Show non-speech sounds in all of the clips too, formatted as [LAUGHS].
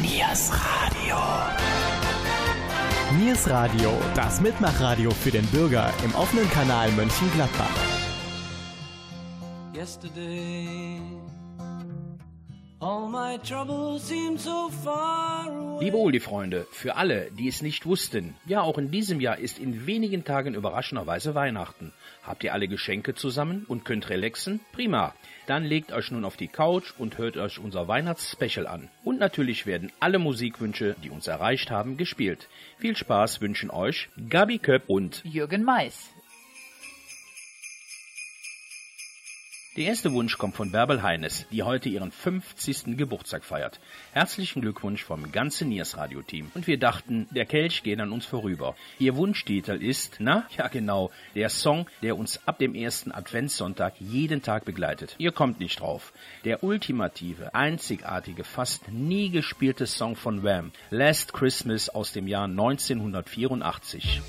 Niers Radio. Niers Radio, das Mitmachradio für den Bürger im offenen Kanal Mönchengladbach. Yesterday. Liebe Uli-Freunde, für alle, die es nicht wussten, ja, auch in diesem Jahr ist in wenigen Tagen überraschenderweise Weihnachten. Habt ihr alle Geschenke zusammen und könnt relaxen? Prima. Dann legt euch nun auf die Couch und hört euch unser Weihnachtsspecial an. Und natürlich werden alle Musikwünsche, die uns erreicht haben, gespielt. Viel Spaß wünschen euch Gabi Köpp und Jürgen Mais. Der erste Wunsch kommt von Bärbel Heines, die heute ihren 50. Geburtstag feiert. Herzlichen Glückwunsch vom ganzen Niers Radio Team. Und wir dachten, der Kelch geht an uns vorüber. Ihr Wunschtitel ist, na, ja genau, der Song, der uns ab dem ersten Adventssonntag jeden Tag begleitet. Ihr kommt nicht drauf. Der ultimative, einzigartige, fast nie gespielte Song von Wham, Last Christmas aus dem Jahr 1984.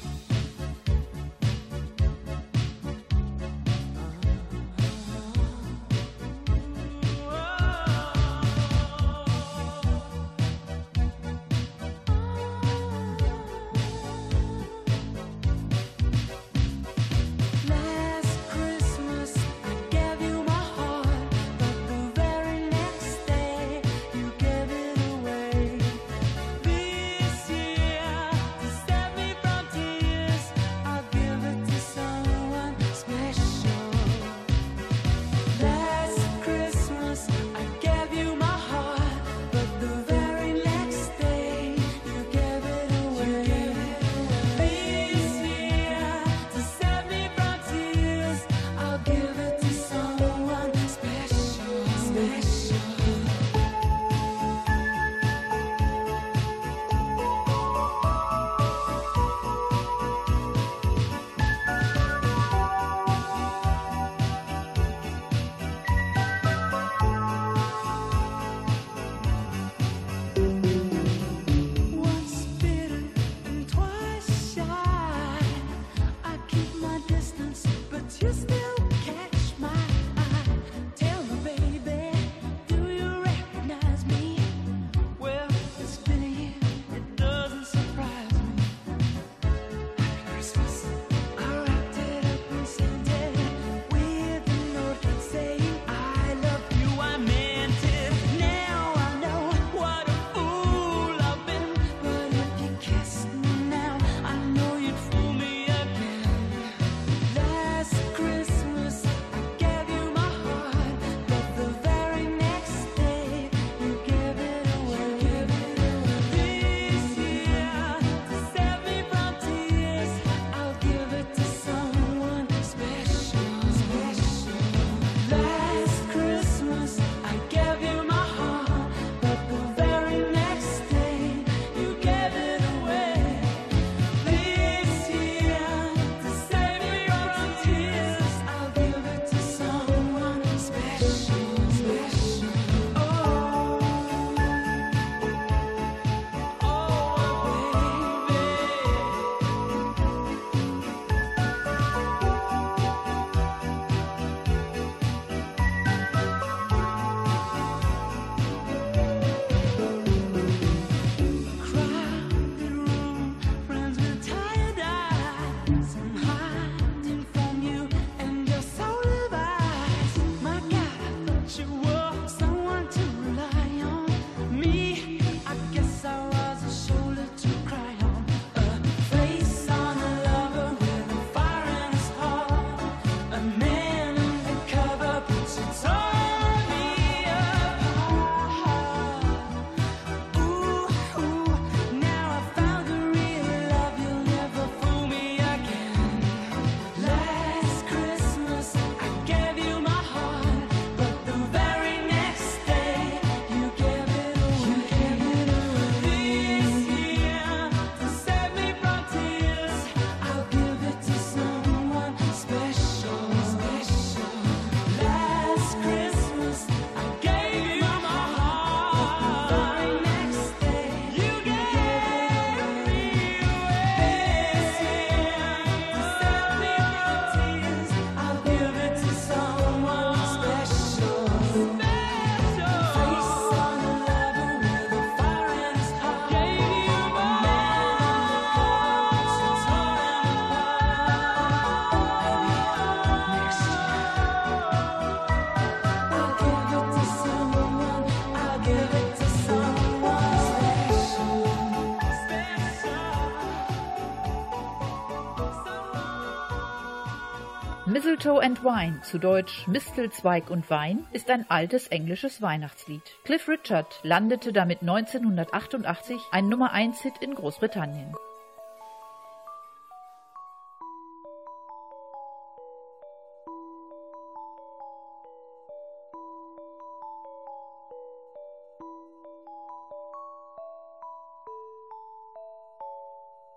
Mistletoe and Wine, zu Deutsch Mistelzweig und Wein, ist ein altes englisches Weihnachtslied. Cliff Richard landete damit 1988 ein Nummer 1 Hit in Großbritannien.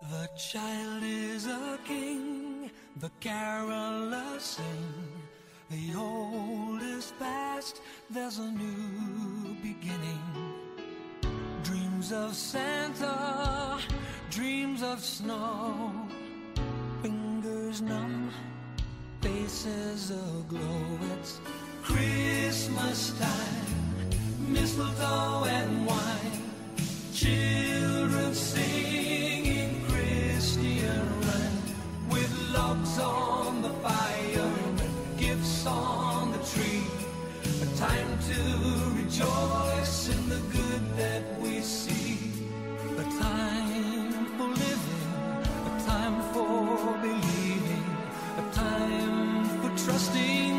The child is a king, the carolers sing. The old is past, there's a new beginning. Dreams of Santa, dreams of snow. Fingers numb, faces aglow. It's Christmas time, mistletoe and wine. Children singing believing, a time for trusting,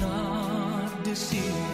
not deceiving.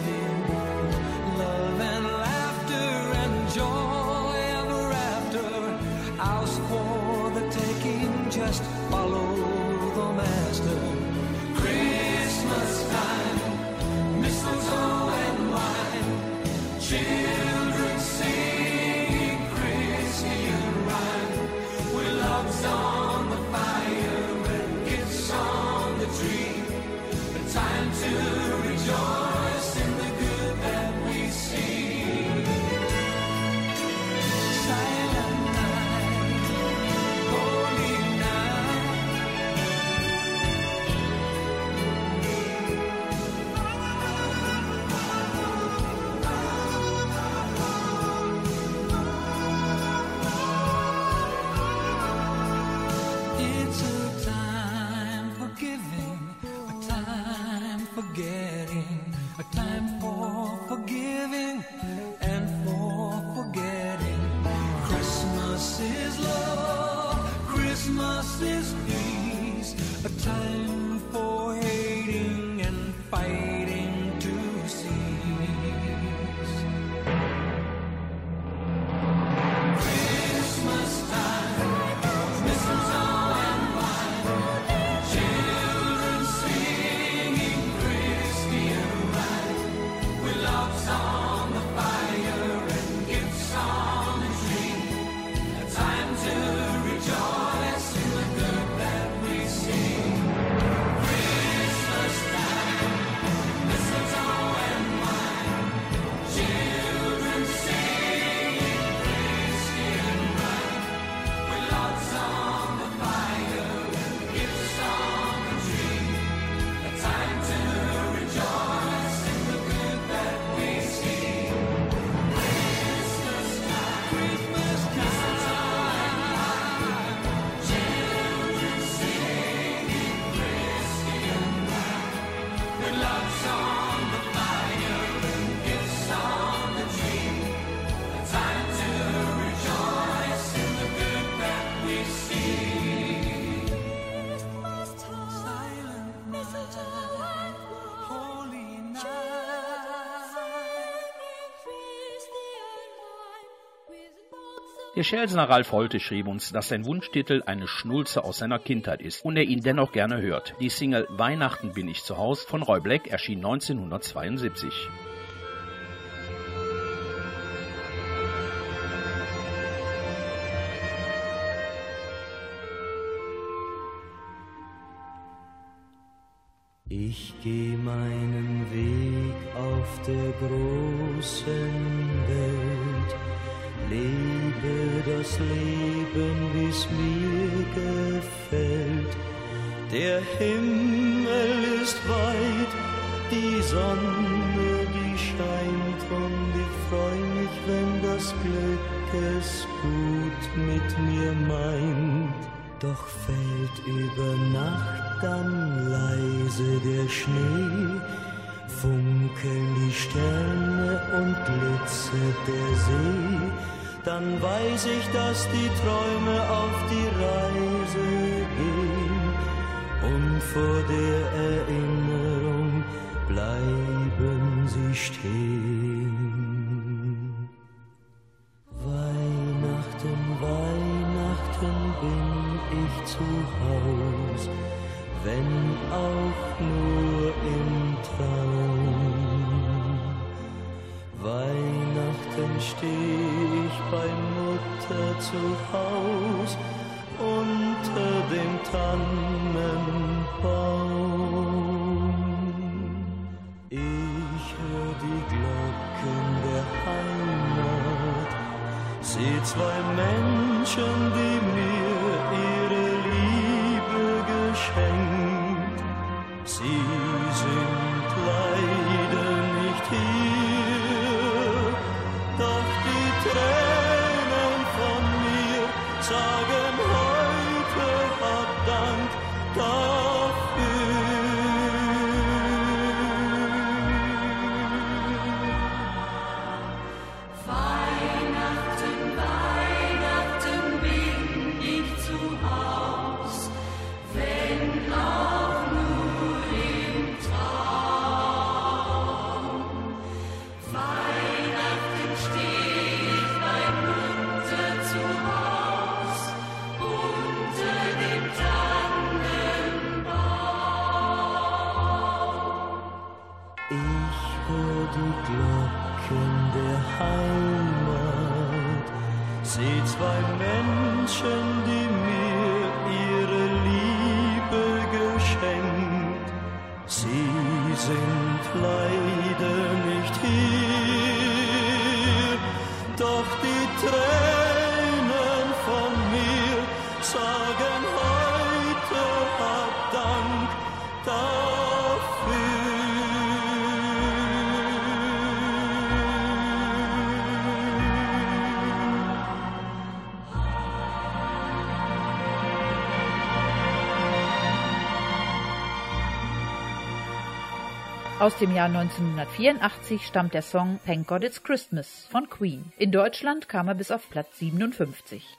Der Ralf Holte schrieb uns, dass sein Wunschtitel eine Schnulze aus seiner Kindheit ist und er ihn dennoch gerne hört. Die Single Weihnachten bin ich zu Haus von Roy Black erschien 1972. Ich geh meinen Weg auf der großen Leben, wie's mir gefällt. Der Himmel ist weit, die Sonne, die scheint und ich freu mich, wenn das Glück es gut mit mir meint. Doch fällt über Nacht dann leise der Schnee, funkeln die Sterne und glitzert der See, dann weiß ich, dass die Träume auf die Reise gehen und vor der Erinnerung bleiben sie stehen. Weihnachten, Weihnachten bin ich zu Haus, wenn auch nur im Traum. Weihnachten steht bei Mutter zu Haus unter dem Tannenbaum. Ich höre die Glocken der Heimat, sehe zwei Menschen, die mir ihre Liebe geschenkt. Sie Aus dem Jahr 1984 stammt der Song Thank God It's Christmas von Queen. In Deutschland kam er bis auf Platz 57.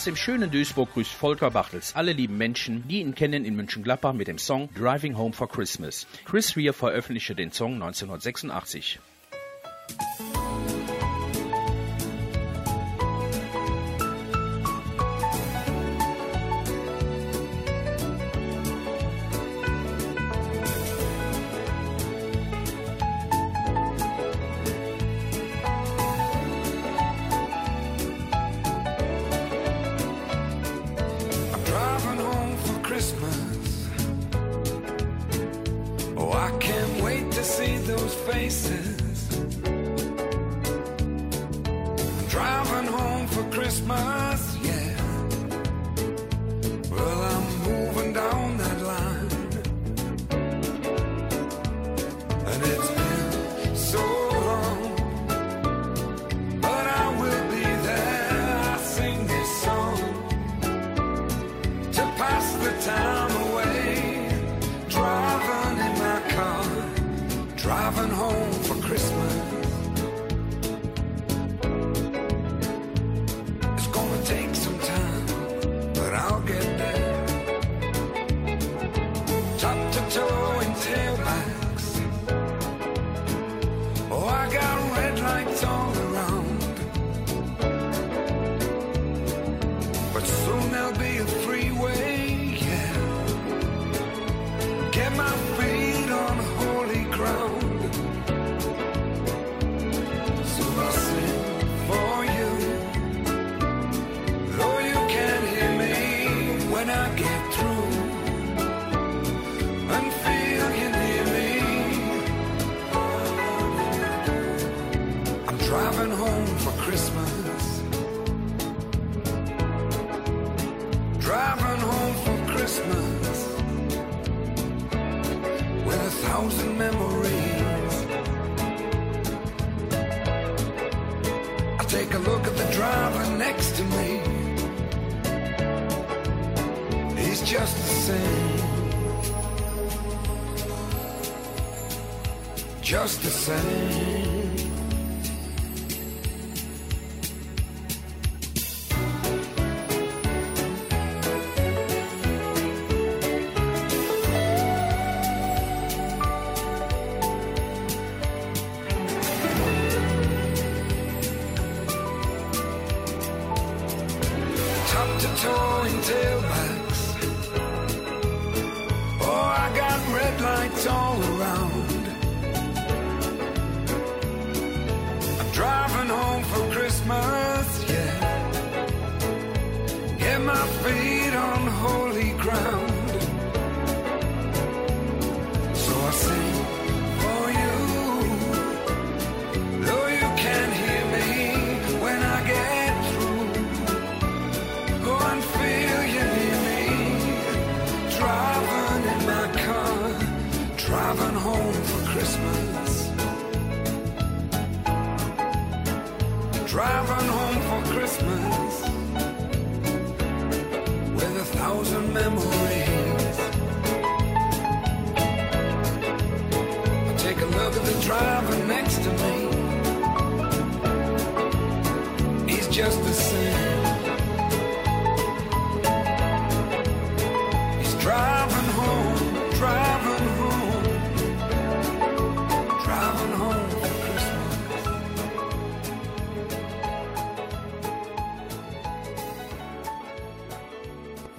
Aus dem schönen Duisburg grüßt Volker Bartels alle lieben Menschen, die ihn kennen in Mönchengladbach mit dem Song Driving Home for Christmas. Chris Rear veröffentlichte den Song 1986.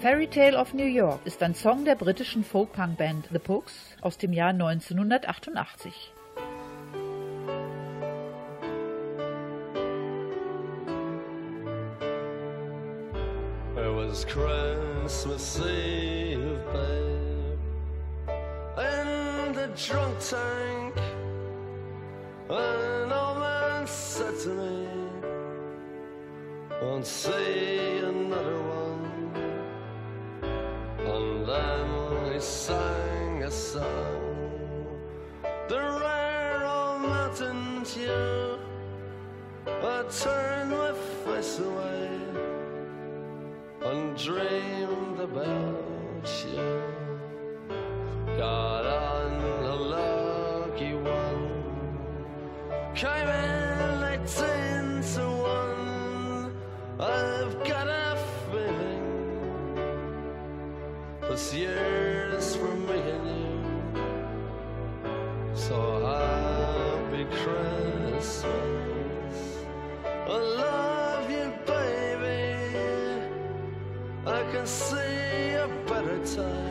Fairy Tale of New York ist ein Song der britischen Folk-Punk-Band The Pooks aus dem Jahr 1988. It Christmas Eve, babe, in the drunk tank. An old man said to me, Won't see another sang a song, the rare old mountain tune. I turned my face away and dreamed about you. Got on a lucky one, came in can see a better time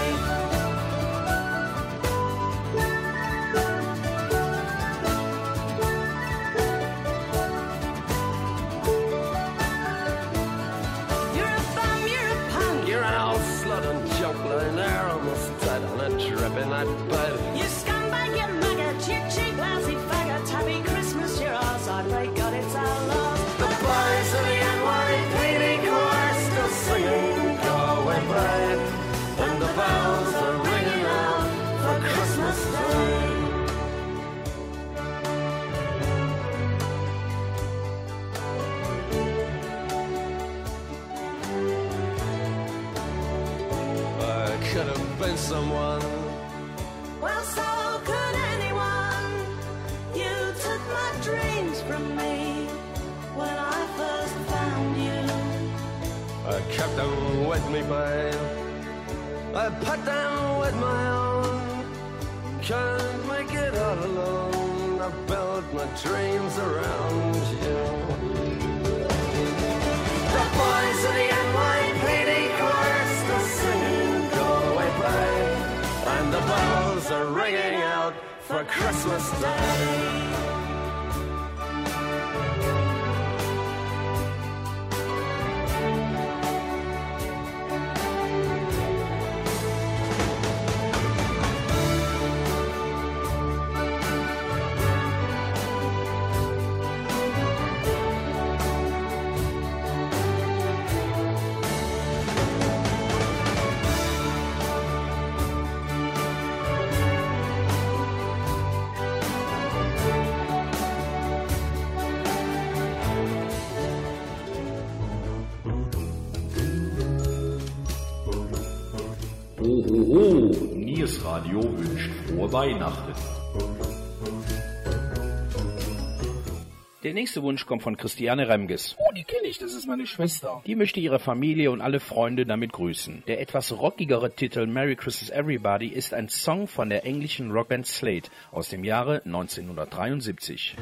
Radio wünscht frohe Weihnachten. Der nächste Wunsch kommt von Christiane Remges. Oh, die kenne ich, das ist meine Schwester. Die möchte ihre Familie und alle Freunde damit grüßen. Der etwas rockigere Titel Merry Christmas Everybody ist ein Song von der englischen Rockband Slate aus dem Jahre 1973.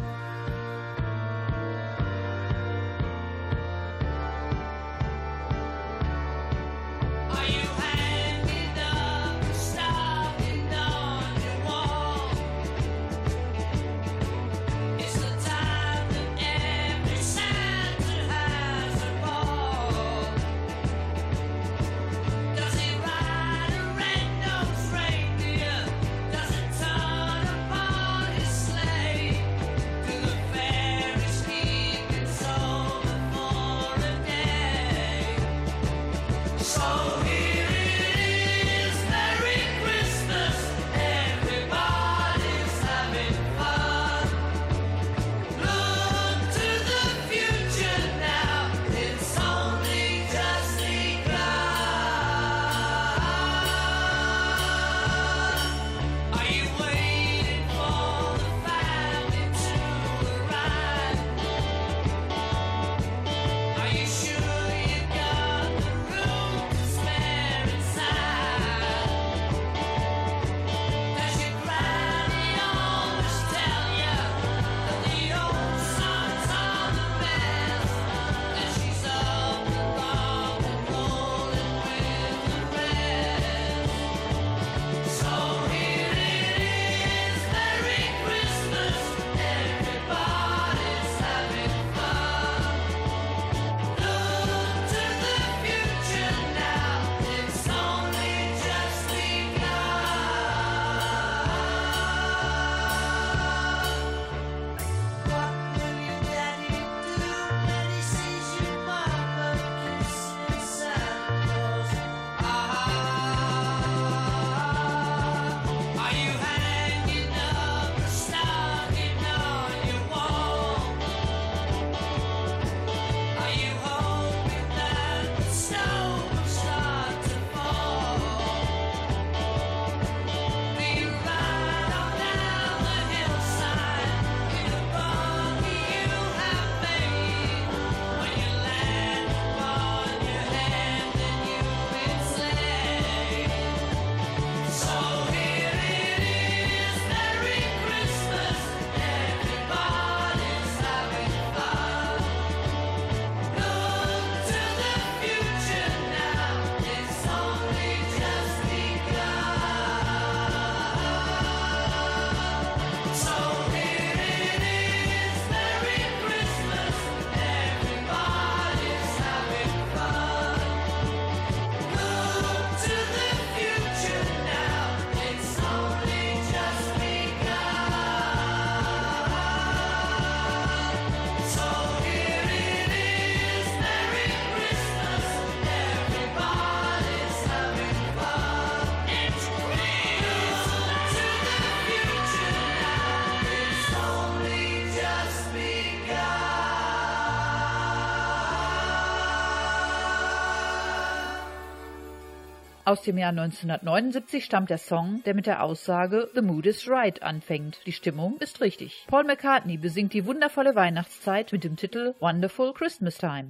Aus dem Jahr 1979 stammt der Song, der mit der Aussage The Mood is Right anfängt. Die Stimmung ist richtig. Paul McCartney besingt die wundervolle Weihnachtszeit mit dem Titel Wonderful Christmas Time.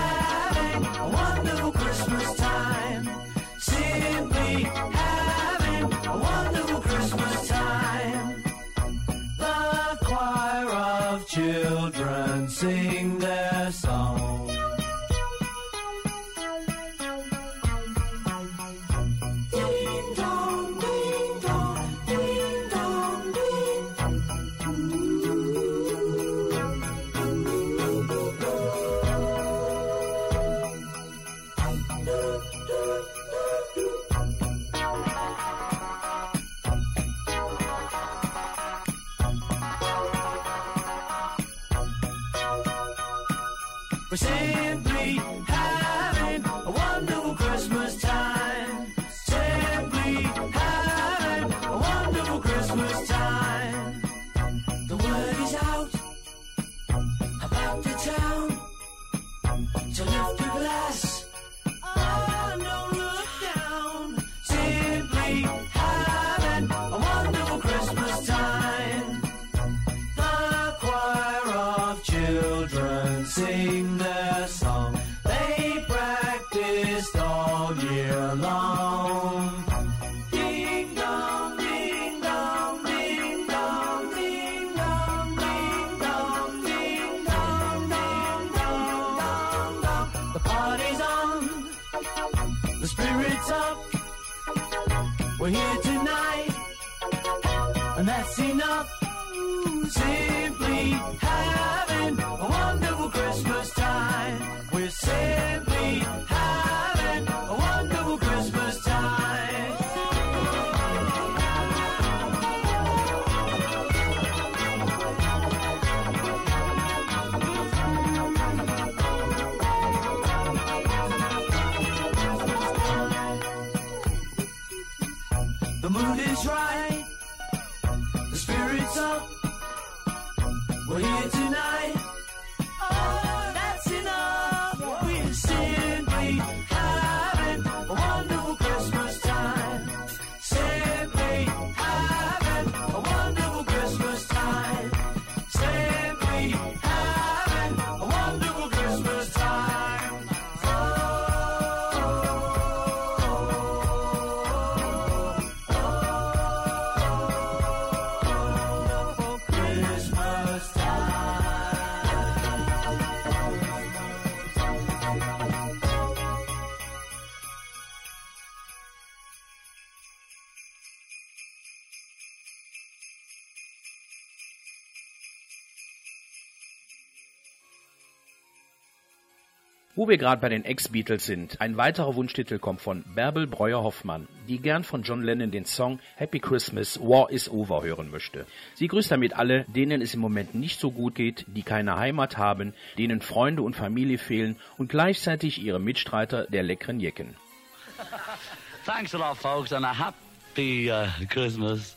a wonderful Christmas time. Simply having a wonderful Christmas time. The choir of children sing We're here tonight, and that's enough. Wo wir gerade bei den Ex-Beatles sind, ein weiterer Wunschtitel kommt von Bärbel Breuer-Hoffmann, die gern von John Lennon den Song Happy Christmas, War is Over hören möchte. Sie grüßt damit alle, denen es im Moment nicht so gut geht, die keine Heimat haben, denen Freunde und Familie fehlen und gleichzeitig ihre Mitstreiter der leckeren Jecken. [LAUGHS] Thanks a lot, folks, and a happy uh, Christmas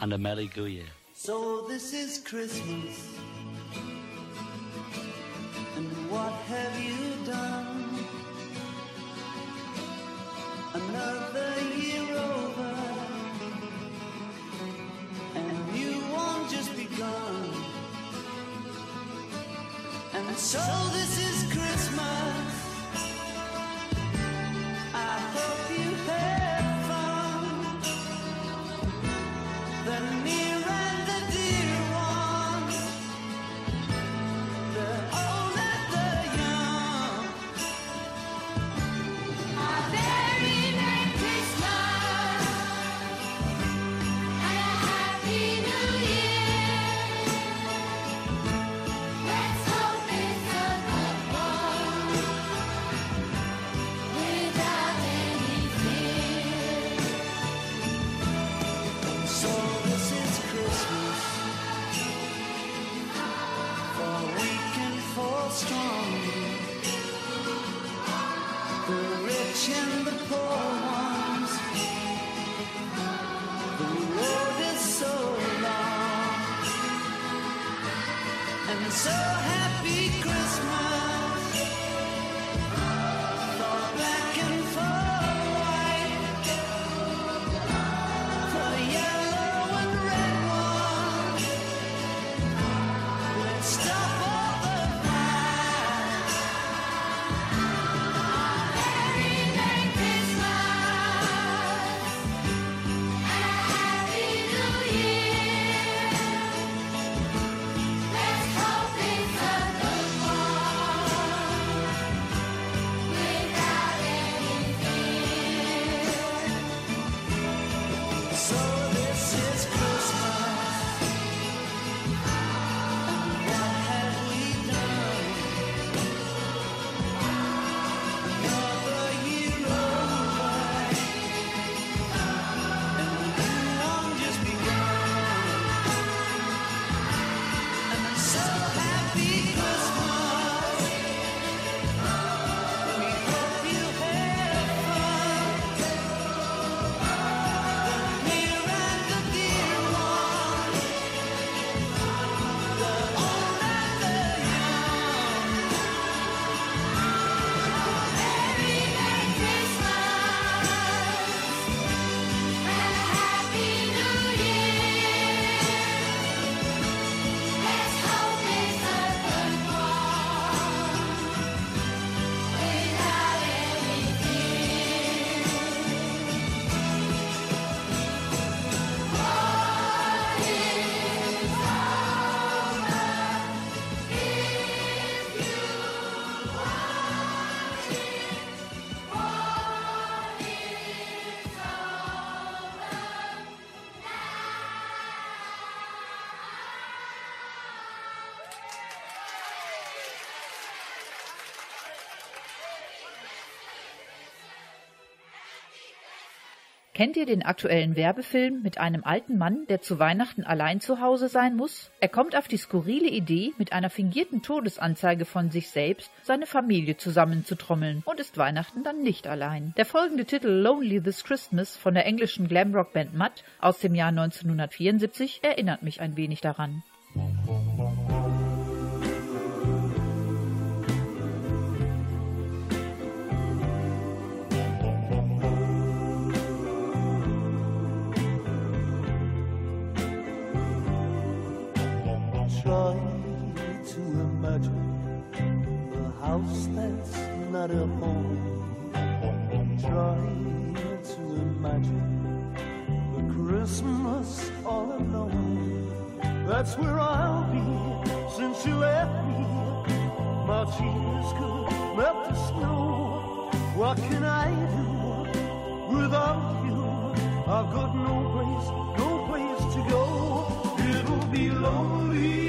and a Merry Go Year. So this is Christmas. And what have you Another year over, and you won't just be gone. And so this is Christmas. Kennt ihr den aktuellen Werbefilm mit einem alten Mann, der zu Weihnachten allein zu Hause sein muss? Er kommt auf die skurrile Idee, mit einer fingierten Todesanzeige von sich selbst seine Familie zusammenzutrommeln und ist Weihnachten dann nicht allein. Der folgende Titel Lonely This Christmas von der englischen Glamrock-Band Mutt aus dem Jahr 1974 erinnert mich ein wenig daran. That's not a home. Try to imagine the Christmas all alone. That's where I'll be since you left me. My tears could melt the snow. What can I do without you? I've got no place, no place to go. It'll be lonely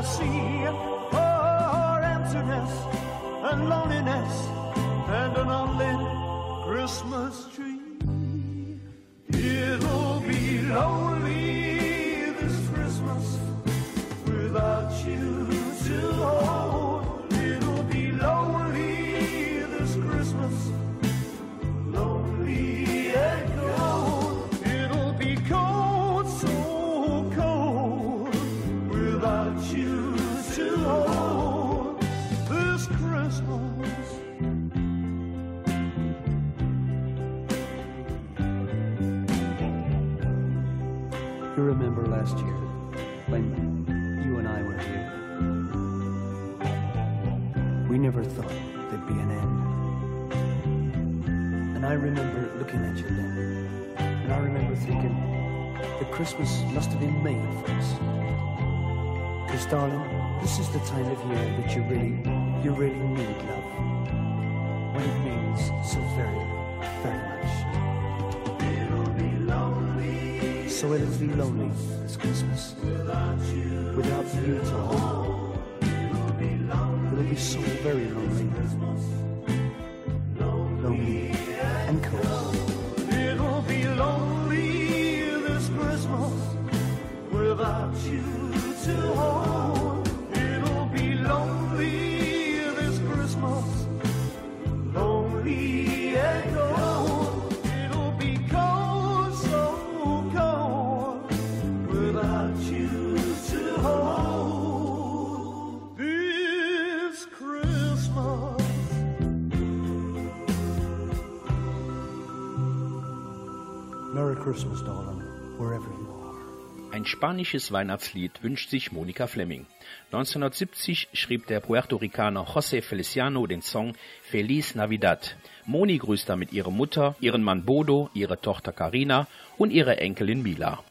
I see darling, this is the time of year that you really, you really need love. When it means so very, very much. It'll be lonely. So it'll be lonely this Christmas. Without you. Without you hold. It'll be so very. Lonely Christmas, darling, wherever you are. Ein spanisches Weihnachtslied wünscht sich Monika Fleming. 1970 schrieb der Puerto Ricaner José Feliciano den Song Feliz Navidad. Moni grüßt damit ihre Mutter, ihren Mann Bodo, ihre Tochter Carina und ihre Enkelin Mila.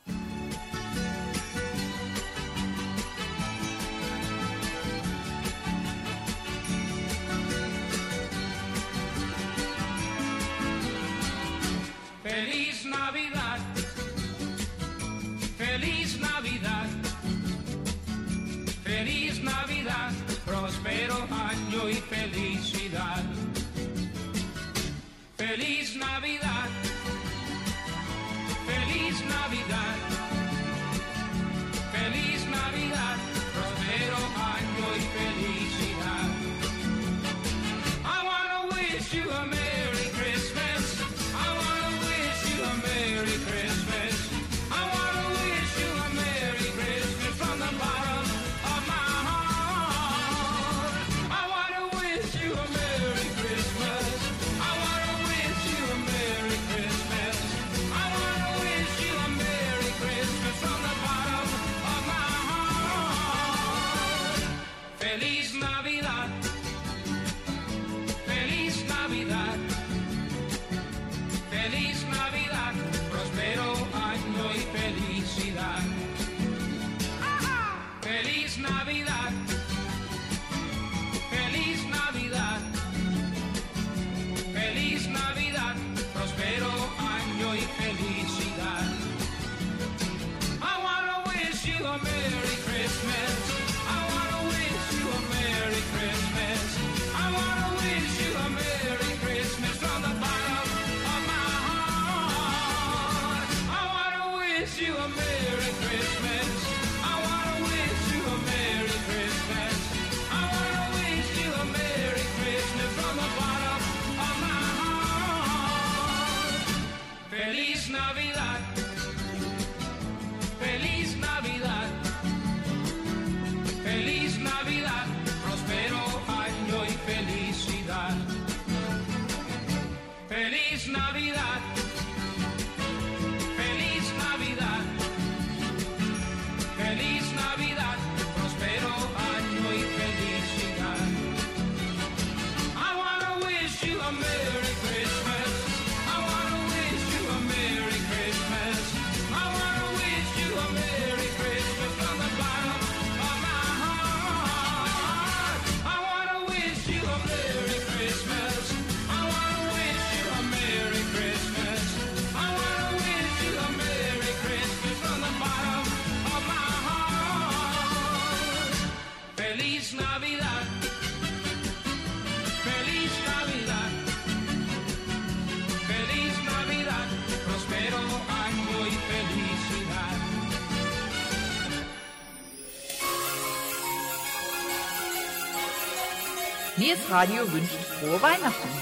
Radio wünscht frohe Weihnachten.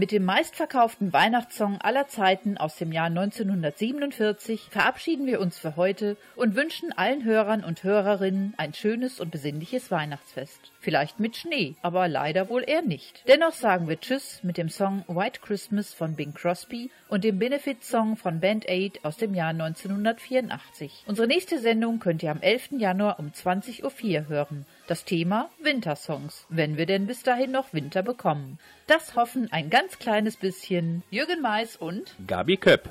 Mit dem meistverkauften Weihnachtssong aller Zeiten aus dem Jahr 1947 verabschieden wir uns für heute und wünschen allen Hörern und Hörerinnen ein schönes und besinnliches Weihnachtsfest. Vielleicht mit Schnee, aber leider wohl eher nicht. Dennoch sagen wir Tschüss mit dem Song White Christmas von Bing Crosby und dem Benefit-Song von Band Aid aus dem Jahr 1984. Unsere nächste Sendung könnt ihr am 11. Januar um 20.04 Uhr hören. Das Thema Wintersongs, wenn wir denn bis dahin noch Winter bekommen. Das hoffen ein ganz kleines bisschen Jürgen Mais und Gabi Köpp.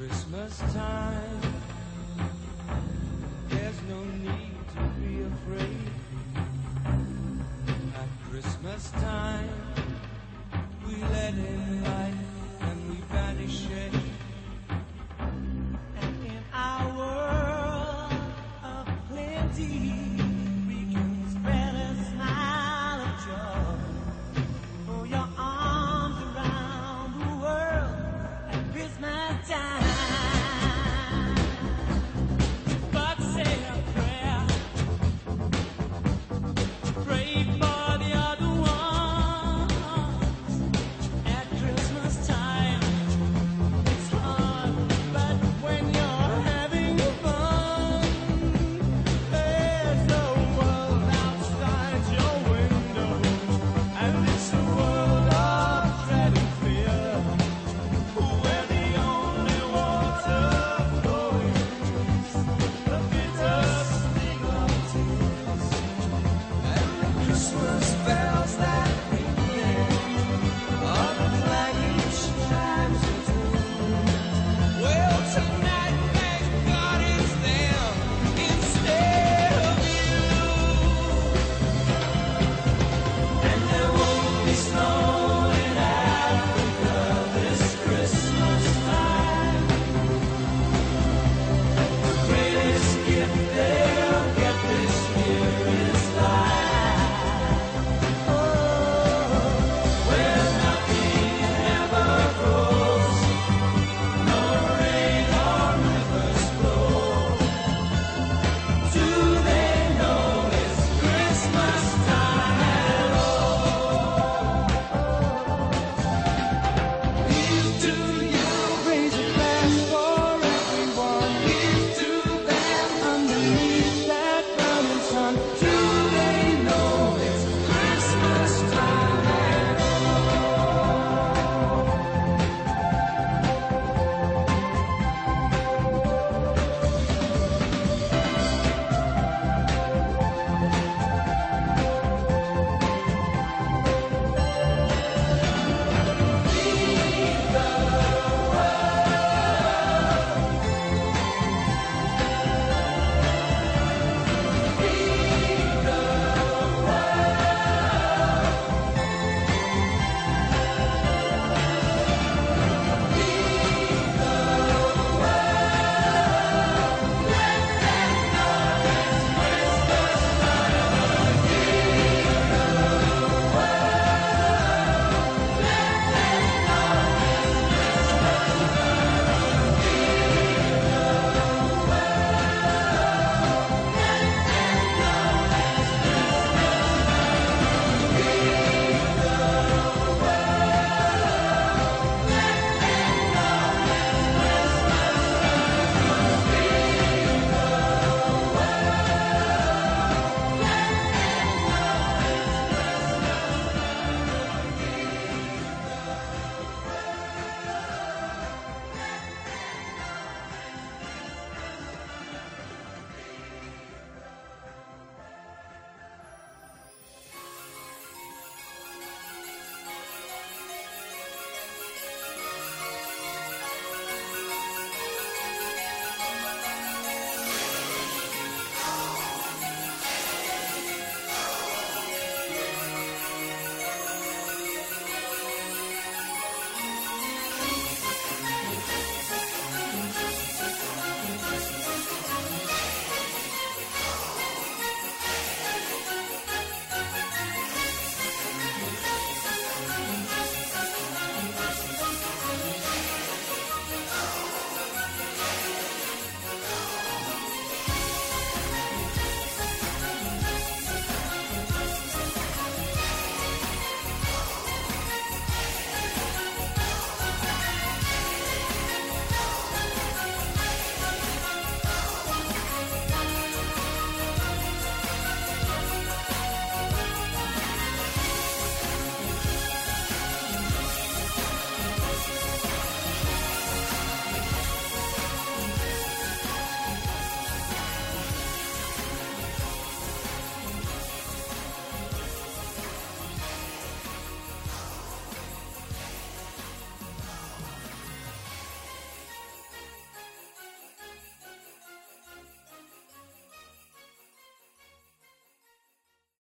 Christmas time.